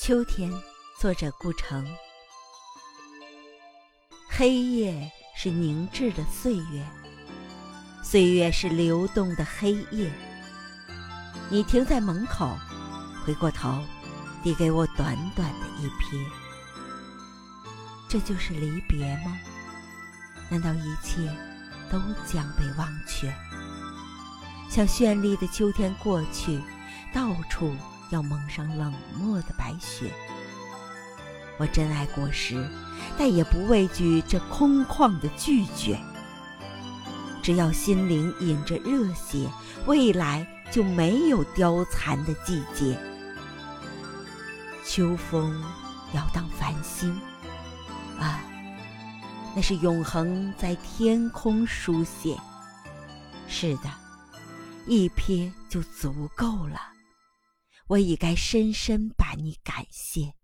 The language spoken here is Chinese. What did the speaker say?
秋天，作者顾城。黑夜是凝滞的岁月，岁月是流动的黑夜。你停在门口，回过头，递给我短短的一瞥。这就是离别吗？难道一切都将被忘却？像绚丽的秋天过去，到处。要蒙上冷漠的白雪。我珍爱果实，但也不畏惧这空旷的拒绝。只要心灵隐着热血，未来就没有凋残的季节。秋风摇荡繁星，啊，那是永恒在天空书写。是的，一瞥就足够了。我已该深深把你感谢。